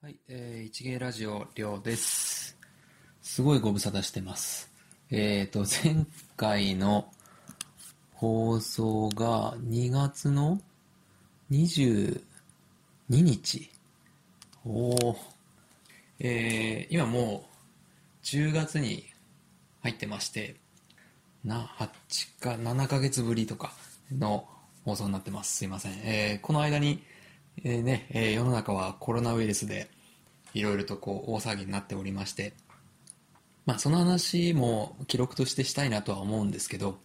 はい、えー、一芸ラジオ、りょうです。すごいご無沙汰してます。えっ、と、前回の放送が2月の22日。おー。えー、今もう10月に入ってまして、な、8か、7ヶ月ぶりとかの放送になってます。すいません。えー、この間に、えーね、えー世の中はコロナウイルスで、いろいろとこう、大騒ぎになっておりまして、まあ、その話も記録としてしたいなとは思うんですけど、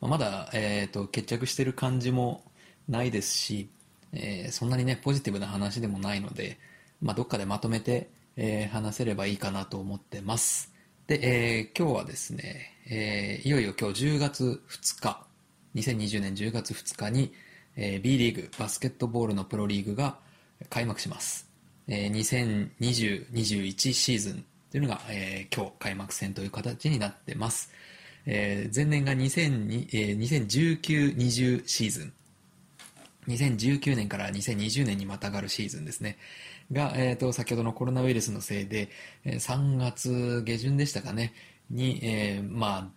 まあまだ、えっ、と、決着してる感じもないですし、えーそんなにね、ポジティブな話でもないので、まあ、どっかでまとめて、えー話せればいいかなと思ってます。で、えー今日はですね、えいよいよ今日10月2日、2020年10月2日に、えー B リーグ、バスケットボールのプロリーグが開幕します。えー2020-21シーズンというのが、えー今日開幕戦という形になってます。えー前年が2002えー2019-20シーズン。2019年から2020年にまたがるシーズンですね。が、えっ、と、先ほどのコロナウイルスのせいで、3月下旬でしたかね、に、えーまあ、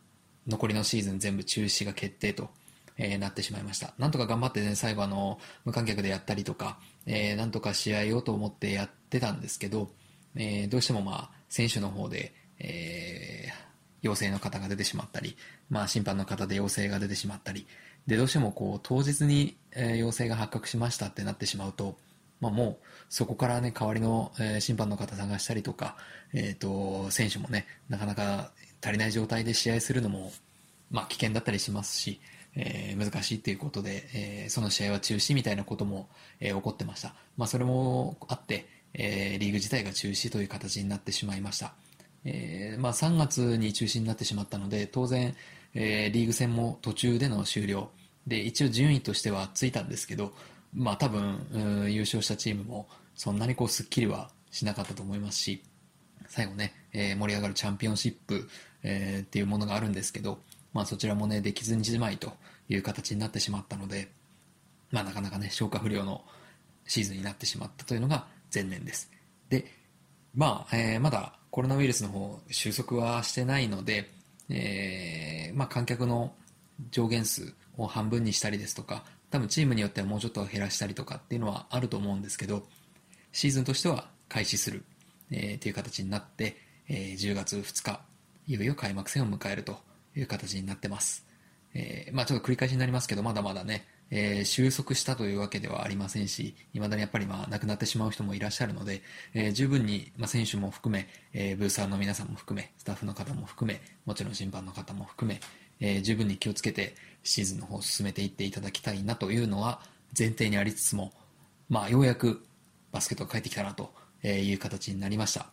残りのシーズン全部中止が決定と、えーなってしまいました。なんとか頑張ってね、最後あの、無観客でやったりとか、えーなんとか試合をと思ってやってたんですけど、えーどうしてもまあ、選手の方で、えー陽性の方が出てしまったり、まあ審判の方で陽性が出てしまったり、で、どうしてもこう、当日に、えー陽性が発覚しましたってなってしまうと、まあもう、そこからね、代わりの、え審判の方探したりとか、えっ、と、選手もね、なかなか足りない状態で試合するのも、まあ危険だったりしますし、えー難しいっていうことで、えーその試合は中止みたいなことも、えー起こってました。まあそれもあって、えーリーグ自体が中止という形になってしまいました。えーまあ3月に中止になってしまったので、当然、えーリーグ戦も途中での終了。で、一応順位としてはついたんですけど、まあ多分、優勝したチームもそんなにこうスッキリはしなかったと思いますし、最後ね、えー盛り上がるチャンピオンシップ、えーっていうものがあるんですけど、まあそちらもね、できずにじまいという形になってしまったので、まあなかなかね、消化不良のシーズンになってしまったというのが前年です。で、まあ、えーまだコロナウイルスの方収束はしてないので、えーまあ観客の上限数を半分にしたりですとか、多分チームによってはもうちょっと減らしたりとかっていうのはあると思うんですけど、シーズンとしては開始する、えーっていう形になって、えー10月2日、いよいよ開幕戦を迎えるという形になってます。えーまあちょっと繰り返しになりますけど、まだまだね、えー収束したというわけではありませんし、未だにやっぱりまあ亡くなってしまう人もいらっしゃるので、えー十分に、まあ、選手も含め、えーブーサーの皆さんも含め、スタッフの方も含め、もちろん審判の方も含め、えー十分に気をつけてシーズンの方を進めていっていただきたいなというのは前提にありつつも、まあようやくバスケットが帰ってきたなという形になりました。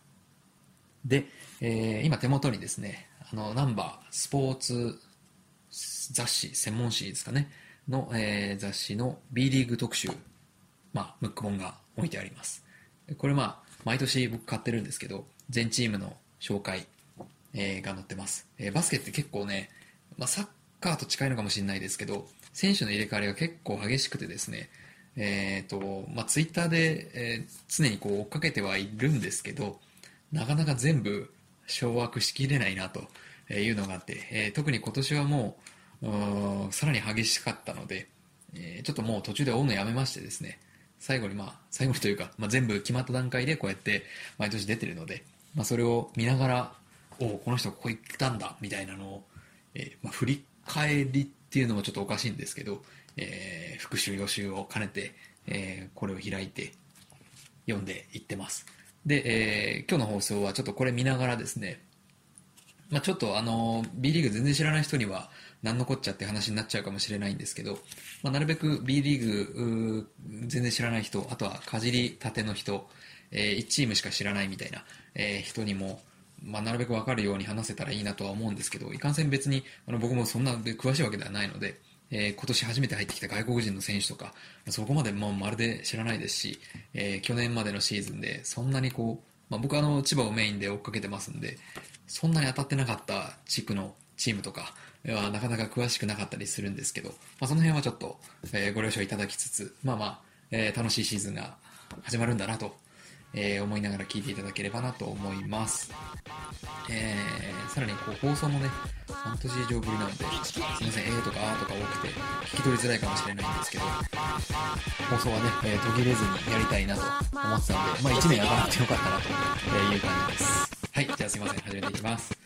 で、えー今手元にですね、あの、ナンバースポーツ雑誌、専門誌ですかね、の、えー雑誌の B リーグ特集、まあ、ムック本が置いてあります。これまあ、毎年僕買ってるんですけど、全チームの紹介、えーが載ってます。えーバスケって結構ね、まあ、サッカーと近いのかもしれないですけど、選手の入れ替わりが結構激しくてですね、えっ、と、まあ、ツイッターで、えー常にこう追っかけてはいるんですけど、なかなか全部掌握しきれないなというのがあって、え特に今年はもう、うさらに激しかったので、えちょっともう途中で追うのやめましてですね、最後にまあ、最後にというか、まあ、全部決まった段階でこうやって毎年出てるので、まあ、それを見ながら、おおこの人ここ行ったんだ、みたいなのを、えまあ、振り返りっていうのもちょっとおかしいんですけど、えー復習予習を兼ねて、えーこれを開いて読んでいってます。で、えー今日の放送はちょっとこれ見ながらですね、まあ、ちょっとあの、B リーグ全然知らない人には何のこっちゃって話になっちゃうかもしれないんですけど、まあ、なるべく B リーグ全然知らない人、あとはかじりたての人、え1チームしか知らないみたいな、えー人にも、まあ、なるべくわかるように話せたらいいなとは思うんですけど、いかんせん別にあの僕もそんな詳しいわけではないので、えー今年初めて入ってきた外国人の選手とか、そこまでもうまるで知らないですし、えー去年までのシーズンでそんなにこう、まあ、僕はあの千葉をメインで追っかけてますんで、そんなに当たってなかった地区のチームとかはなかなか詳しくなかったりするんですけど、まあ、その辺はちょっと、えーご了承いただきつつ、まあまあ、えー楽しいシーズンが始まるんだなとえー、思いながら聞いていただければなと思います。えー、さらにこう放送もね、半年以上ぶりなので、すいません、えーとかあーとか多くて、聞き取りづらいかもしれないんですけど、放送はね、えー、途切れずにやりたいなと思ってたので、まあ1年やらなくてよかったなと、いう感じです。はい、じゃあすいません、始めていきます。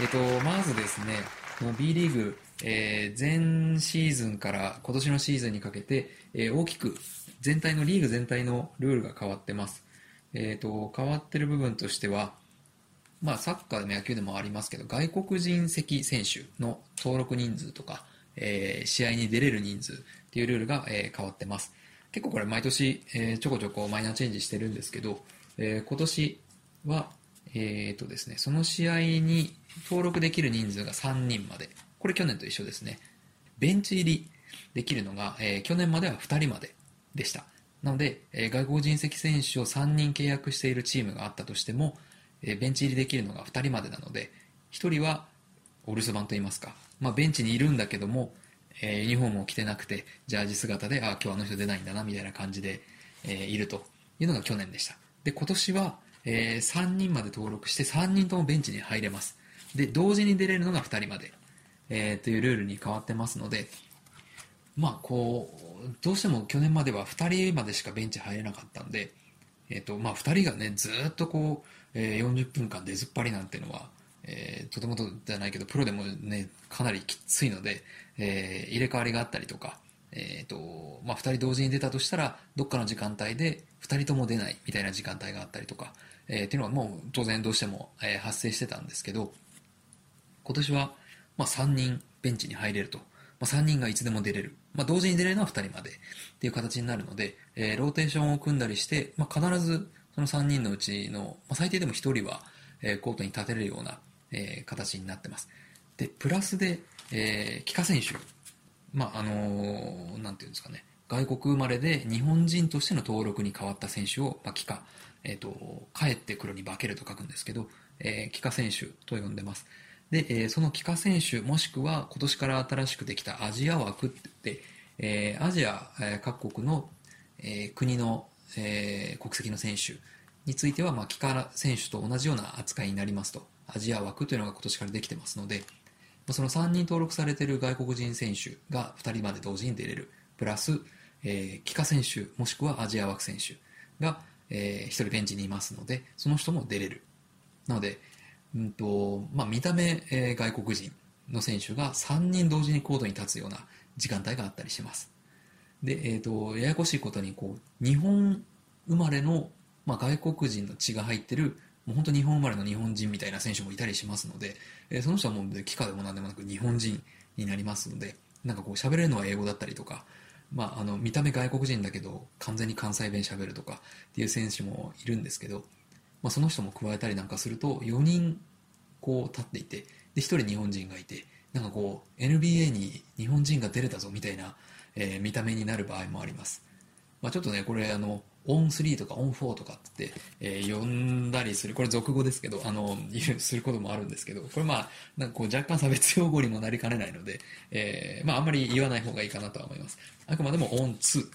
えっと、まずですね、この B リーグ、えー、前シーズンから今年のシーズンにかけて、えー、大きく全体のリーグ全体のルールが変わってます。え、ー、と、変わってる部分としては、まあ、サッカーでも野球でもありますけど、外国人籍選手の登録人数とか、えー、試合に出れる人数っていうルールが、えー、変わってます。結構これ毎年、えー、ちょこちょこマイナーチェンジしてるんですけど、え、今年は、えーとですね、その試合に登録できる人数が3人まで。これ去年と一緒ですね。ベンチ入りできるのが、えー、去年までは2人まででした。なので、えー、外国人籍選手を3人契約しているチームがあったとしても、えー、ベンチ入りできるのが2人までなので、1人はお留守番といいますか、まあ、ベンチにいるんだけども、え、ユニフォームを着てなくて、ジャージ姿で、あ、今日あの人出ないんだな、みたいな感じで、え、いるというのが去年でした。で、今年は、え、3人まで登録して3人ともベンチに入れます。で、同時に出れるのが2人まで、えー、というルールに変わってますので、まあ、こう、どうしても去年までは2人までしかベンチ入れなかったんで、えっ、ー、と、まあ、2人がね、ずっとこう、えー、40分間出ずっぱりなんていうのは、えー、とてもじゃないけど、プロでもね、かなりきついので、えー、入れ替わりがあったりとか、えっ、ー、と、まあ、2人同時に出たとしたら、どっかの時間帯で2人とも出ないみたいな時間帯があったりとか、えー、っていうのはもう当然どうしても、えー、発生してたんですけど、今年は、まあ、3人ベンチに入れると。まあ、3人がいつでも出れる。まあ、同時に出れるのは2人までっていう形になるので、えー、ローテーションを組んだりして、まあ、必ずその3人のうちの、まあ、最低でも1人は、えー、コートに立てれるような、えー、形になってます。で、プラスで、えー、帰化選手。まあ、あのー、なんていうんですかね。外国生まれで日本人としての登録に変わった選手を、まあ、帰化、えっ、ー、と、帰ってくるに化けると書くんですけど、えー、帰化選手と呼んでます。で、え、その帰化選手、もしくは今年から新しくできたアジア枠ってって、え、アジア、各国の、え、国の、え、国籍の選手については、まあ、帰化選手と同じような扱いになりますと。アジア枠というのが今年からできてますので、その3人登録されている外国人選手が2人まで同時に出れる。プラス、えー、帰化選手、もしくはアジア枠選手が、えー、1人ベンチにいますので、その人も出れる。なので、うんとまあ、見た目、えー、外国人の選手が3人同時にコートに立つような時間帯があったりします。で、えっ、ー、と、ややこしいことに、こう、日本生まれの、まあ、外国人の血が入ってる、もう本当日本生まれの日本人みたいな選手もいたりしますので、えー、その人はもう、機械でも何でもなく日本人になりますので、なんかこう、喋れるのは英語だったりとか、まあ、あの、見た目外国人だけど、完全に関西弁喋るとかっていう選手もいるんですけど、まあ、その人も加えたりなんかすると4人こう立っていてで1人日本人がいてなんかこう NBA に日本人が出れたぞみたいな、えー、見た目になる場合もあります、まあ、ちょっとねこれあのオン3とかオン4とかって、えー、呼んだりするこれ俗語ですけどあのすることもあるんですけどこれまあなんかこう若干差別用語にもなりかねないので、えー、まああんまり言わない方がいいかなとは思います。あくまでもオン2、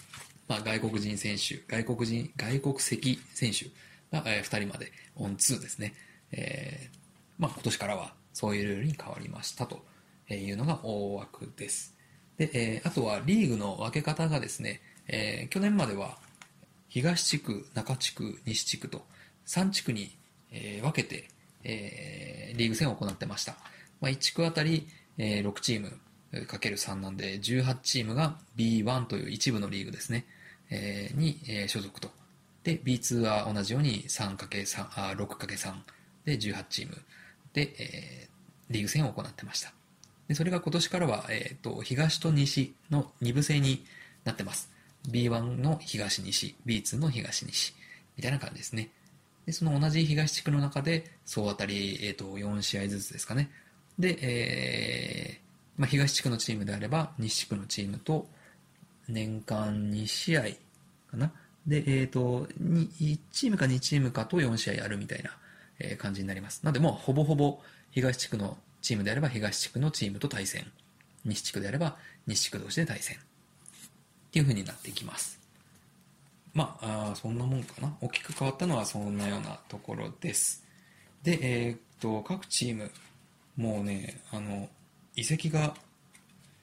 まあ、外国人選手外国人外国籍選手。が、えー、2人までオン2ですね。えー、まあ、今年からはそういうルールに変わりましたというのが大枠です。で、えー、あとはリーグの分け方がですね、えー、去年までは東地区、中地区、西地区と3地区に、えー、分けて、えー、リーグ戦を行ってました。まあ、1地区あたり、えー、6チームかける3なんで18チームが B1 という一部のリーグですね、えー、に、えー、所属とで、B2 は同じように 3×3、あ 6×3 で18チームで、えー、リーグ戦を行ってました。でそれが今年からは、えーと、東と西の2部制になってます。B1 の東西、B2 の東西、みたいな感じですね。で、その同じ東地区の中で、総当たり、えーと、4試合ずつですかね。で、えーまあ、東地区のチームであれば、西地区のチームと、年間2試合かな。で、えっ、ー、と、1チームか2チームかと4試合やるみたいな、え感じになります。なので、もうほぼほぼ東地区のチームであれば東地区のチームと対戦。西地区であれば西地区同士で対戦。っていう風になってきます。まああそんなもんかな。大きく変わったのはそんなようなところです。でえー、っと各チームもうねあの移籍が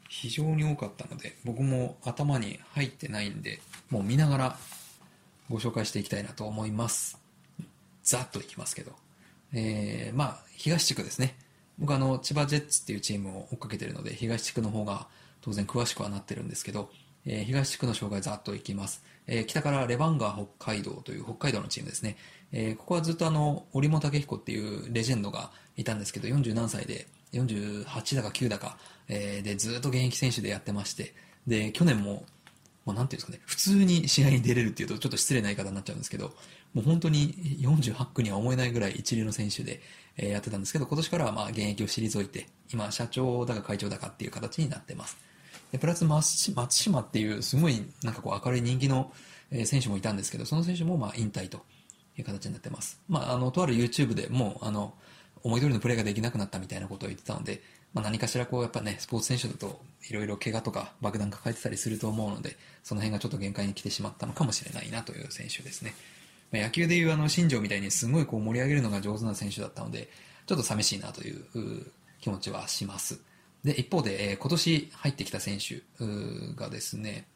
非常に多かったので僕も頭に入ってないんでもう見ながらご紹介していきたいなと思います。ざっといきますけど。えー、まあ東地区ですね。僕あの千葉ジェッツっていうチームを追っかけてるので東地区の方が当然詳しくはなってるんですけど、えー、東地区の紹介ざっといきます、えー、北からレバンガー北海道という北海道のチームですね、えー、ここはずっとあの織本武彦っていうレジェンドがいたんですけど40何歳で48だか9だか、えー、でずっと現役選手でやってましてで去年もまあ、なんていうんですかね、普通に試合に出れるっていうとちょっと失礼な言い方になっちゃうんですけど、もう本当に48区には思えないぐらい一流の選手で、えー、やってたんですけど、今年からはまあ現役を退いて、今社長だか会長だかっていう形になってます。でプラス松島っていうすごいなんかこう明るい人気の選手もいたんですけど、その選手もまあ引退という形になってます。まあ、あの、とある YouTube でもう、あの、思い通りのプレーができなくなったみたいなことを言ってたので、まあ、何かしらこうやっぱね、スポーツ選手だといろいろ怪我とか爆弾抱えてたりすると思うので、その辺がちょっと限界に来てしまったのかもしれないなという選手ですね。まあ、野球でいうあの新庄みたいにすごいこう盛り上げるのが上手な選手だったので、ちょっと寂しいなという気持ちはします。で、一方で、えー、今年入ってきた選手がですね、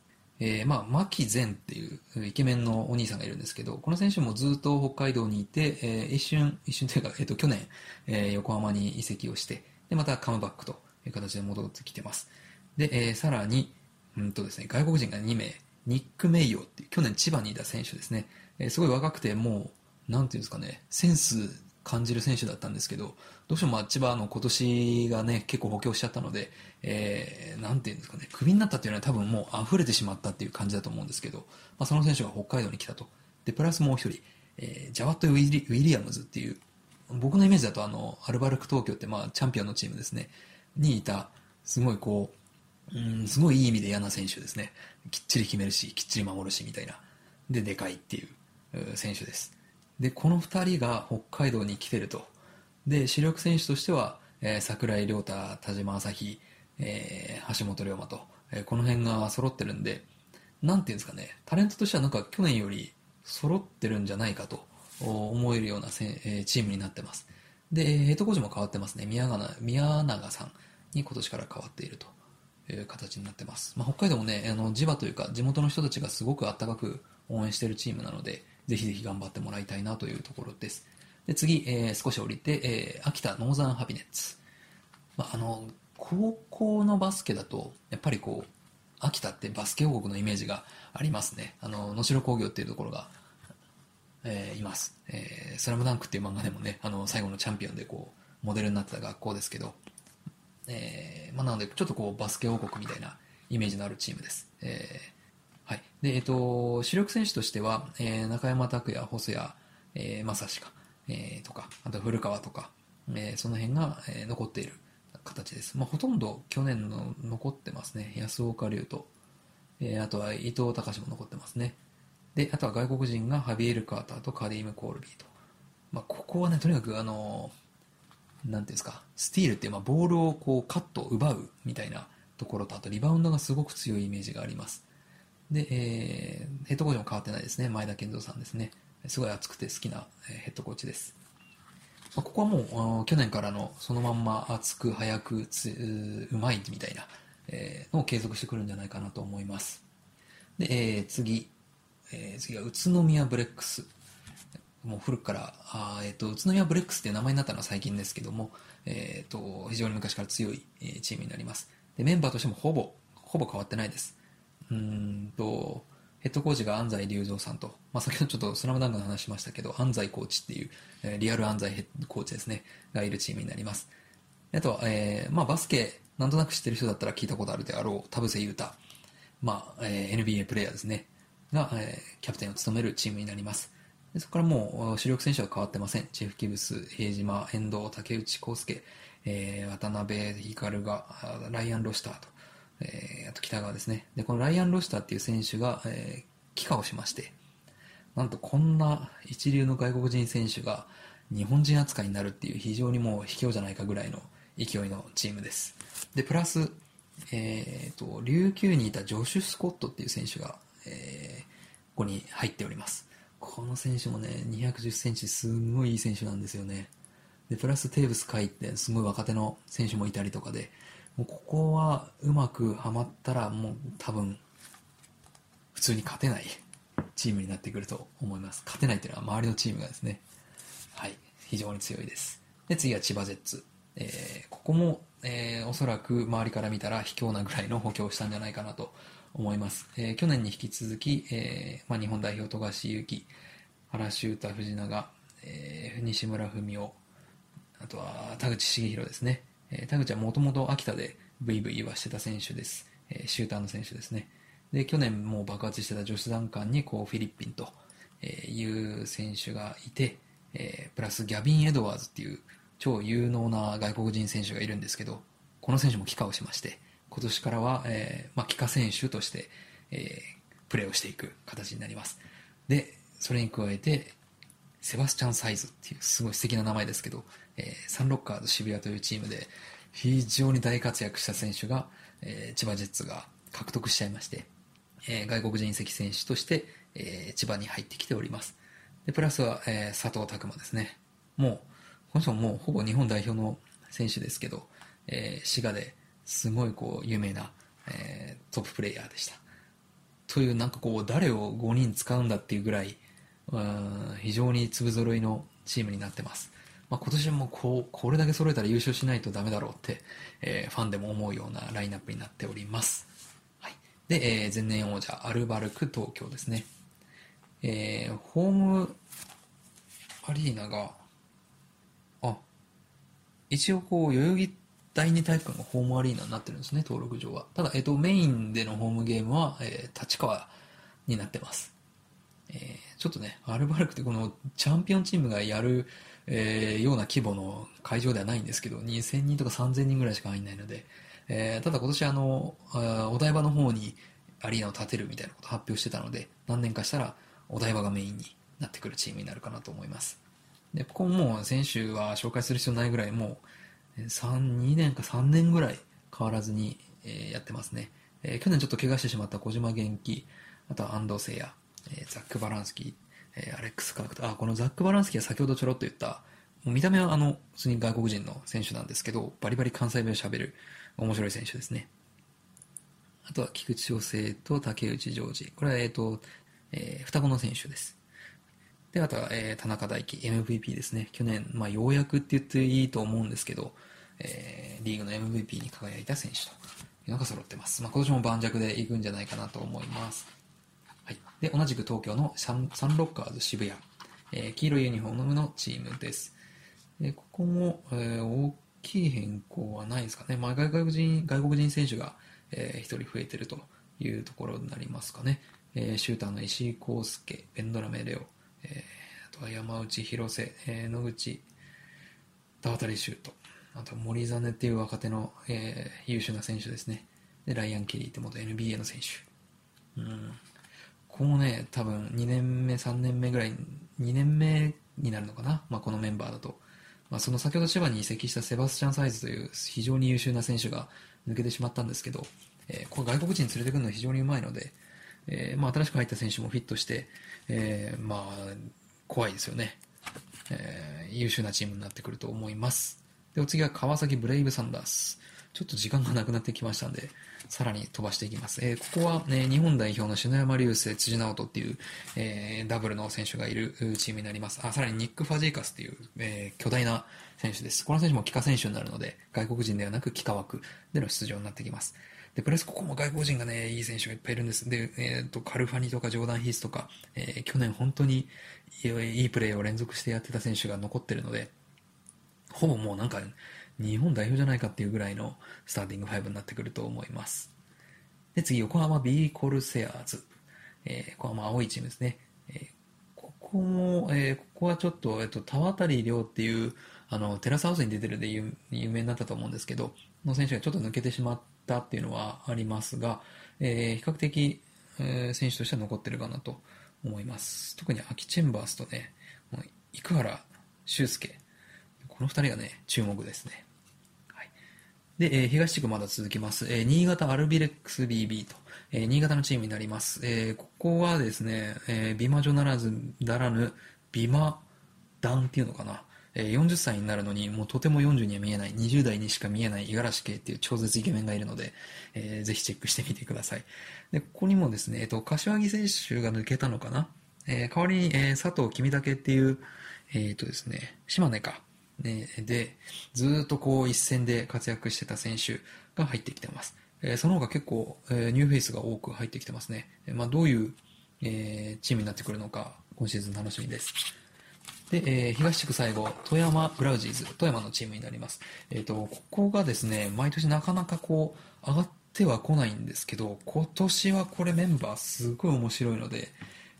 えー、まあ、牧前っていうイケメンのお兄さんがいるんですけど、この選手もずっと北海道にいて、えー、一瞬、一瞬というか、えっ、ー、と、去年、えー、横浜に移籍をして、で、またカムバックという形で戻ってきてます。で、えー、さらに、うんとですね、外国人が2名、ニック・メイヨっていう、去年千葉にいた選手ですね。えー、すごい若くて、もう、なんていうんですかね、センス感じる選手だったんですけど、どうしてもま千葉の今年がね、結構補強しちゃったので、えー、なんていうんですかね、クビになったっていうのは多分もう溢れてしまったっていう感じだと思うんですけど、まあ、その選手が北海道に来たと。で、プラスもう一人、えー、ジャワット・ウィリアムズっていう、僕のイメージだとあの、アルバルク東京ってまあ、チャンピオンのチームですね、にいた、すごいこう、うん、すごいいい意味で嫌な選手ですね。きっちり決めるし、きっちり守るし、みたいな。で、でかいっていう選手です。で、この2人が北海道に来てると。で、主力選手としては、えー、桜井亮太、田島朝日、えー、橋本龍馬と、えー、この辺が揃ってるんで、なんていうんですかね、タレントとしてはなんか去年より揃ってるんじゃないかと思えるような、チームになってます。で、ヘッドコーチも変わってますね。宮永さんに今年から変わっているという形になってます。まあ、北海道もね、あの地場というか地元の人たちがすごく温かく応援しているチームなので、ぜひぜひ頑張ってもらいたいなというところです。で次、えー、少し降りて、えー、秋田ノーザンハピネッツ。まあ、あの、高校のバスケだと、やっぱりこう、秋田ってバスケ王国のイメージがありますね。あの、能代工業っていうところが、えー、います。えー、スラムダンクっていう漫画でもね、あの、最後のチャンピオンでこう、モデルになってた学校ですけど、えー、まあ、なので、ちょっとこう、バスケ王国みたいなイメージのあるチームです。え、はい。で、えっ、と、主力選手としては、え、中山拓也、細谷、えー、正志か、え、とか、あと古川とか、え、その辺が、え、残っている形です。まあ、ほとんど去年の残ってますね。安岡龍と、え、あとは伊藤隆も残ってますね。で、あとは外国人がハビエル・カーターとカディム・コールビーと。まあ、ここはね、とにかくあの、なんていうんですか、スティールっていう、まあ、ボールをこうカット、奪うみたいなところと、あとリバウンドがすごく強いイメージがあります。で、えー、ヘッドコーチも変わってないですね。前田健三さんですね。すごい熱くて好きなヘッドコーチです。まここはもう去年からのそのまんま熱く速くつうまいみたいなえのを継続してくるんじゃないかなと思います。で、えー、次、えー、次は宇都宮ブレックス。もう古くから、あえっ、ー、と、宇都宮ブレックスっていう名前になったのは最近ですけども、えっ、ー、と、非常に昔から強い、えチームになります。で、メンバーとしてもほぼ、ほぼ変わってないです。うんと、ヘッドコーチが安西隆三さんと、まあ、先ほどちょっとスラムダンクの話しましたけど、安西コーチっていう、えー、リアル安西ヘッドコーチですね、がいるチームになります。あとは、えー、まあ、バスケ、なんとなく知ってる人だったら聞いたことあるであろう、田臥勇太、まあ、えー、NBA プレイヤーですね、が、え、キャプテンを務めるチームになります。でそこからもう主力選手は変わってません。チェフ・キブス、平島、遠藤、竹内康介、えー、渡辺光が、ライアン・ロシターと、えー、あと北川ですね。で、このライアン・ロシターっていう選手が、えー、帰化をしまして、なんとこんな一流の外国人選手が日本人扱いになるっていう非常にもう卑怯じゃないかぐらいの勢いのチームです。で、プラス、えーと、琉球にいたジョシュ・スコットっていう選手が、え、ここに入っております。この選手もね、210センチ、すんごいいい選手なんですよね。で、プラステーブス海ってすごい若手の選手もいたりとかで、もうここはうまくはまったらもう多分普通に勝てないチームになってくると思います。勝てないっていうのは周りのチームがですね、はい、非常に強いです。で、次は千葉ジェッツ。えー、ここも、えー、おそらく周りから見たら卑怯なぐらいの補強をしたんじゃないかなと思います。えー、去年に引き続き、えーまあ、日本代表富樫勇樹、原修太、藤永、えー、西村文雄、あとは田口茂弘ですね。えー、田口はもともと秋田でブイブイはしてた選手です。えー、シューターの選手ですね。で、去年もう爆発してた女子団艦にこうフィリピンという選手がいて、えー、プラスギャビン・エドワーズっていう超有能な外国人選手がいるんですけど、この選手も帰化をしまして、今年からは、えー、まあ、帰化選手として、えー、プレーをしていく形になります。で、それに加えて、セバスチャン・サイズっていうすごい素敵な名前ですけど、えー、サンロッカーズ渋谷というチームで非常に大活躍した選手が、えー、千葉ジェッツが獲得しちゃいまして、えー、外国人移籍選手として、え、千葉に入ってきております。で、プラスは、え、佐藤拓磨ですね。もう、この人ももうほぼ日本代表の選手ですけど、えー、滋賀ですごいこう有名な、えー、トッププレイヤーでした。というなんかこう誰を5人使うんだっていうぐらい、うん非常に粒揃いのチームになってます。まあ、今年もこうこれだけ揃えたら優勝しないとダメだろうって、えー、ファンでも思うようなラインナップになっております。はい、で、えー、前年王者アルバルク東京ですね。えー、ホームアリーナが、あ、一応こう、代々木第二体育館がホームアリーナになってるんですね、登録上は。ただ、えっ、と、メインでのホームゲームは、えー、立川になってます。えー、ちょっとね、アルバルクってこのチャンピオンチームがやる、えー、ような規模の会場ではないんですけど、2000人とか3000人ぐらいしか入んないので、えー、ただ今年あの、あお台場の方にアリーナを建てるみたいなことを発表してたので、何年かしたらお台場がメインになってくるチームになるかなと思います。で、ここももう選手は紹介する必要ないぐらいもう3、2年か3年ぐらい変わらずに、えやってますね。え、去年ちょっと怪我してしまった小島元気、あとは安藤聖也、え、ザック・バランスキー、え、アレックス・カークと、あ、このザック・バランスキーは先ほどちょろっと言った、もう見た目はあの、普通に外国人の選手なんですけど、バリバリ関西弁を喋る面白い選手ですね。あとは菊池翔生と竹内ジョージ。これは、えっ、と、えー、双子の選手です。で、あとは、えー、田中大輝、MVP ですね。去年、まあ、ようやくって言っていいと思うんですけど、えー、リーグの MVP に輝いた選手というのが揃ってます。まあ、今年も盤石でいくんじゃないかなと思います。はい。で、同じく東京のサンサンロッカーズ渋谷、えー、黄色いユニフォームのチームです。で、ここも、えー、大きい変更はないですかね。まあ、外国人、外国人選手が、えー、1人増えてるというところになりますかね。えー、シューターの石井康介、ベンドラメレオ、えー、あとは山内広瀬、えー、野口、田渡シュート、あと森実っていう若手の、えー、優秀な選手ですね。で、ライアン・ケリーって元 NBA の選手。うん。このね、多分2年目、3年目ぐらい、2年目になるのかな、まあ、このメンバーだと。まあ、その先ほど千葉に移籍したセバスチャン・サイズという非常に優秀な選手が抜けてしまったんですけど、えー、これ外国人連れてくるのは非常にうまいので、えー、まあ、新しく入った選手もフィットして、えー、まあ、怖いですよね。えー、優秀なチームになってくると思います。で、お次は川崎ブレイブサンダース。ちょっと時間がなくなってきましたんで、さらに飛ばしていきます。えー、ここは、ね、日本代表の篠山流星、辻直人っていう、えー、ダブルの選手がいるチームになります。あ、さらにニック・ファジーカスっていう、えー、巨大な選手です。この選手も帰化選手になるので、外国人ではなく帰化枠での出場になってきます。で、プラスここも外国人がね、いい選手がいっぱいいるんです。で、えっ、ー、と、カルファニとかジョーダン・ヒースとか、えー、去年本当にいいプレーを連続してやってた選手が残ってるので、ほぼもうなんか、日本代表じゃないかっていうぐらいのスターティング5になってくると思います。で、次、横浜 B コルセアーズ。えー、横浜青いチームですね。えー、ここも、えー、ここはちょっと、えっ、と、田渡亮っていう、あの、テラスハウスに出てるで有名になったと思うんですけど、の選手がちょっと抜けてしまってたっていうのはありますが、えー、比較的、えー、選手としては残ってるかなと思います。特に秋チェンバースとね、生原修介、この二人がね、注目ですね。はい。で、えー東地区まだ続きます。えー新潟アルビレックス BB と、えー新潟のチームになります。えここはですね、え美魔女ならず、ならぬ、美魔団っていうのかな。え40歳になるのに、もうとても40には見えない、20代にしか見えない五十嵐圭っていう超絶イケメンがいるので、えーぜひチェックしてみてください。で、ここにもですね、えっと、柏木選手が抜けたのかな？えー代わりに、えー佐藤君武っていう、えっ、とですね、島根か。ね、で、ずっとこう一線で活躍してた選手が入ってきてます。えーその他結構、えニューフェイスが多く入ってきてますね。まあ、どういう、えチームになってくるのか、今シーズン楽しみです。で、えー東地区最後、富山グラウジーズ、富山のチームになります。えっ、と、ここがですね、毎年なかなかこう、上がっては来ないんですけど、今年はこれメンバーすごい面白いので、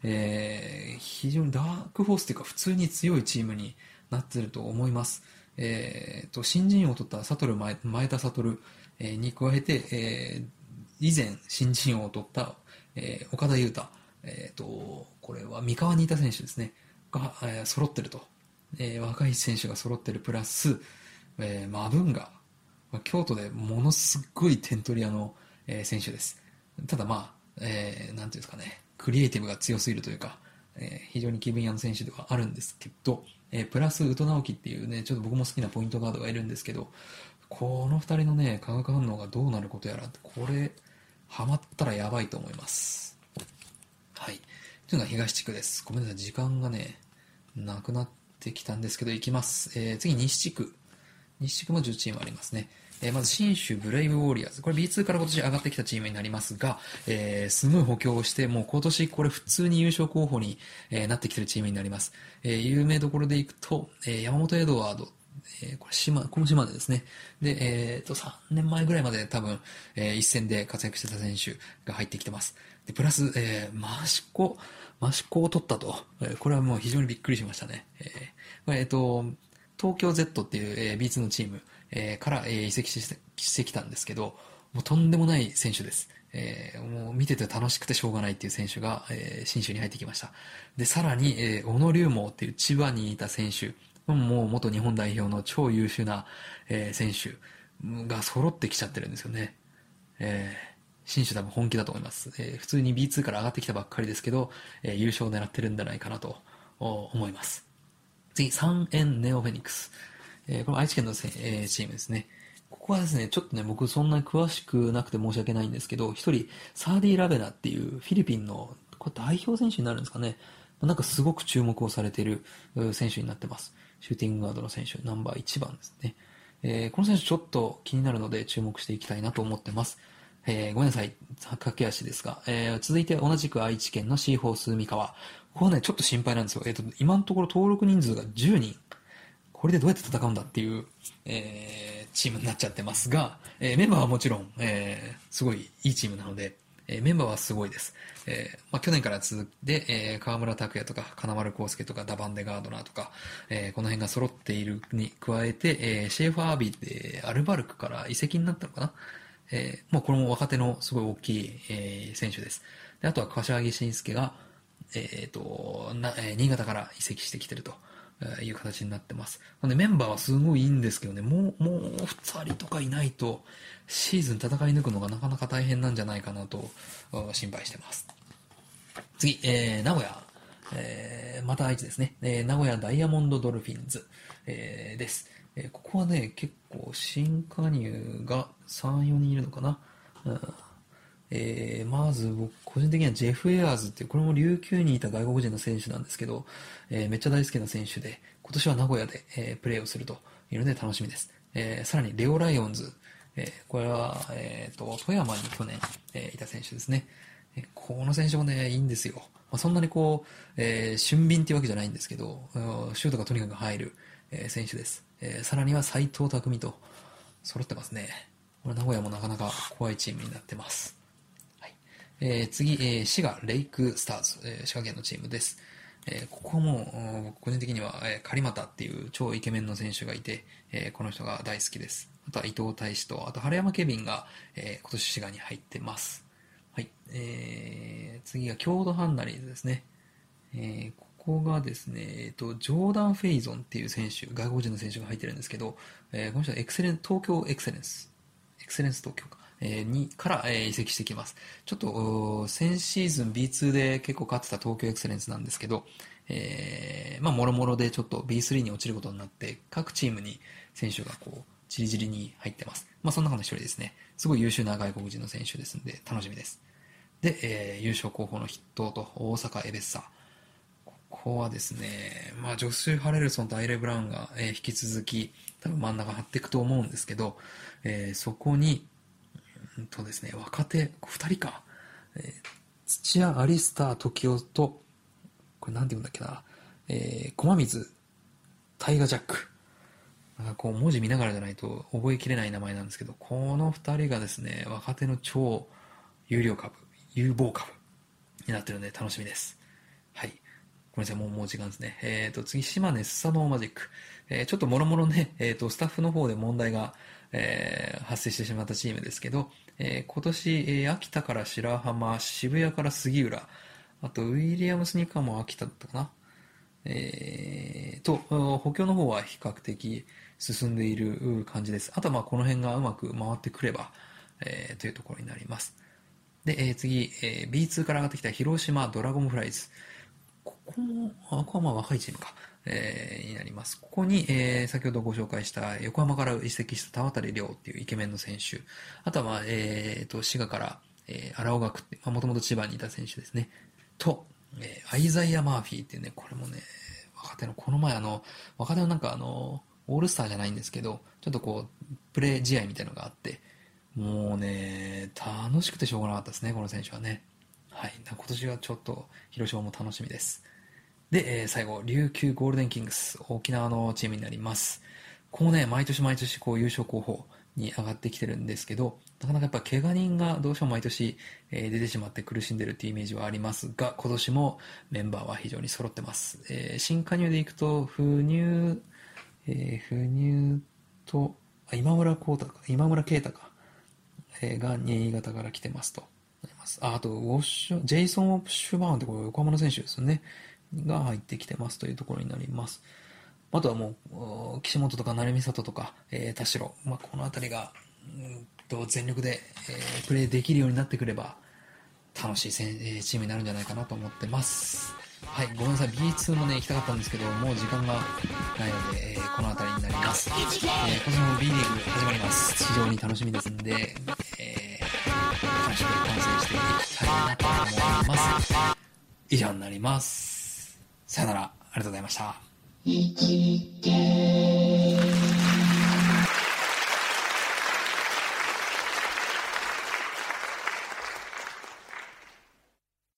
えー非常にダークホースというか普通に強いチームになってると思います。えーと、新人王を取ったサトル前前田悟、えーに加えて、えー以前新人王を取った、えー岡田優太、えーと、これは三河にいた選手ですね、が、えー揃ってると。えー若い選手が揃ってるプラス、えーマブンガ、まあ京都でものすごい点取り屋の、えー選手です。ただまあ、えーなんていうんですかね、クリエイティブが強すぎるというか、えー非常に気分屋の選手ではあるんですけど、えープラス宇都直樹っていうね、ちょっと僕も好きなポイントガードがいるんですけど、この二人のね、化学反応がどうなることやら、これ、ハマったらやばいと思います。はい。というのが東地区です。ごめんなさい、時間がね、なくなってきたんですけど、いきます。えー次、西地区。西地区も10チームありますね。えーまず、新州ブレイブウォーリアーズ。これ B2 から今年上がってきたチームになりますが、えーすごい補強をして、もう今年これ普通に優勝候補に、えーなってきてるチームになります。え有名どころでいくと、え山本エドワード、えこれ島、この島でですね。で、えっ、と、3年前ぐらいまで多分、えー一戦で活躍してた選手が入ってきてます。で、プラス、えーマシコ、マシコを取ったと。えーこれはもう非常にびっくりしましたね。えーこれえっ、と、東京 Z っていう、えー B2 のチーム、えーから、えー移籍してしてきたんですけど、もうとんでもない選手です。えーもう見てて楽しくてしょうがないっていう選手が、えー新州に入ってきました。で、さらに、えー小野龍門っていう千葉にいた選手、もう元日本代表の超優秀な、えー選手が揃ってきちゃってるんですよね。えー新州多分本気だと思います。えー普通に B2 から上がってきたばっかりですけど、えー優勝を狙ってるんじゃないかなと思います。次、3円ネオフェニックス。えーこれ愛知県の、えーチームですね。ここはですね、ちょっとね、僕そんなに詳しくなくて申し訳ないんですけど、一人、サーディ・ラベナっていうフィリピンの、これ代表選手になるんですかね。なんかすごく注目をされている選手になってます。シューティングガードの選手、ナンバー1番ですね。えーこの選手ちょっと気になるので注目していきたいなと思ってます。えーごめんなさい。駆け足ですが。えー続いて同じく愛知県のシーホース三河。ここね、ちょっと心配なんですよ。えっ、と、今のところ登録人数が10人。これでどうやって戦うんだっていう、えーチームになっちゃってますが、えーメンバーはもちろん、えーすごいいいチームなので、えーメンバーはすごいです。えーまあ、去年から続いて、えー河村拓也とか、金丸康介とか、ダバンデガードナーとか、えーこの辺が揃っているに加えて、えーシェーファー・アビーってアルバルクから移籍になったのかなえー、もうこれも若手のすごい大きい、えー選手です。で、あとは柏木慎介が、えっ、と、な、え新潟から移籍してきてるという形になってます。なのでメンバーはすごいいいんですけどね、もう、もう二人とかいないと、シーズン戦い抜くのがなかなか大変なんじゃないかなと、心配してます。次、えー、名古屋。えーまた愛知ですね。えー名古屋ダイヤモンドドルフィンズ、えーです。えーここはね、結構新加入が3、4人いるのかな？うん。えーまず僕個人的にはジェフ・エアーズっていうこれも琉球にいた外国人の選手なんですけど、えーめっちゃ大好きな選手で今年は名古屋で、えープレーをするというので楽しみです、えーさらにレオ・ライオンズ、えこれは、えーと富山に去年、えいた選手ですね、えこの選手もねいいんですよ、まあ、そんなにこう、え俊敏っていうわけじゃないんですけどシュートがとにかく入る、え選手です、えーさらには斎藤匠と揃ってますねこれ名古屋もなかなか怖いチームになってますはいえー次、えー滋賀レイクスターズ、えー滋賀県のチームです。えーここも、う個人的には、えー、狩俣っていう超イケメンの選手がいて、えーこの人が大好きです。あとは伊藤大志と、あと春山ケビンが、えー今年滋賀に入ってます。はい。えー次が郷土ハンナリーズですね。えーここがですね、えっと、ジョーダン・フェイゾンっていう選手、外国人の選手が入ってるんですけど、えーこの人はエクセレン、東京エクセレンスエクセレンス東京か、えー、にから、えー、移籍してきます。ちょっと、先シーズン B2 で結構勝ってた東京エクセレンスなんですけど、えー、まあ、もろもろでちょっと B3 に落ちることになって、各チームに選手がこう、じりじりに入ってます。まあ、その中の一人ですね。すごい優秀な外国人の選手ですんで、楽しみです。で、えー、優勝候補の筆頭と大阪エベッサ。ここはですね、まあ、ジョシュ・ハレルソンとアイレ・ブラウンが、えー、引き続き、多分真ん中張っていくと思うんですけど、えー、そこに、うんとですね、若手2人か、えー、土屋アリスター時雄と、これなんて言うんだっけな、えー、駒水タイガジャック。なんかこう文字見ながらじゃないと覚えきれない名前なんですけど、この2人がですね、若手の超有料株、有望株になってるんで楽しみです。ごめんなさい、もう、もう時間ですね。えっ、ー、と、次、島根スサノーマジック。えー、ちょっともろもろね、えっ、ー、と、スタッフの方で問題が、えー、発生してしまったチームですけど、えー、今年、えー、秋田から白浜、渋谷から杉浦、あと、ウィリアムスニーカーも秋田だったかな。えー、と、補強の方は比較的進んでいる感じです。あとはまあこの辺がうまく回ってくれば、えー、というところになります。で、えー、次、えー、B2 から上がってきた広島ドラゴンフライズ。ここも、あ、ここはまあ若いチームか。えー、になります。ここに、えー、先ほどご紹介した横浜から移籍した田渡亮っていうイケメンの選手。あとは、まあ、えー、と、滋賀から、えー、荒尾学って、まあ、もともと千葉にいた選手ですね。と、えー、アイザイア・マーフィーっていうね、これもね、若手の、この前あの、若手のなんかあの、オールスターじゃないんですけど、ちょっとこう、プレー試合みたいなのがあって、もうね、楽しくてしょうがなかったですね、この選手はね。はい。今年はちょっと、広島も楽しみです。で、えー、最後、琉球ゴールデンキングス、沖縄のチームになります。こうね、毎年毎年こう優勝候補に上がってきてるんですけど、なかなかやっぱ怪我人がどうしても毎年、えー、出てしまって苦しんでるっていうイメージはありますが、今年もメンバーは非常に揃ってます。えー、新加入でいくと、不入、えー、不入と、あ今村光太か、今村啓太か、えー、が新潟から来てますと。ああと、ウォッシュ、ジェイソン・オプシュバーンってこれ横浜の選手ですよね。が入ってきてますというところになります。あとはもう、岸本とか成美里とか、えー、田代、まあ、この辺りが、うんと全力で、えー、プレーできるようになってくれば、楽しいせチームになるんじゃないかなと思ってます。はい、ごめんなさい、B2 もね、行きたかったんですけど、もう時間がないので、えー、この辺りになります。えー、今年も B リーグ始まります。非常に楽しみですんで、えー、楽しく観戦していきたいなと思います。以上になります。さよなら、ありがとうございました。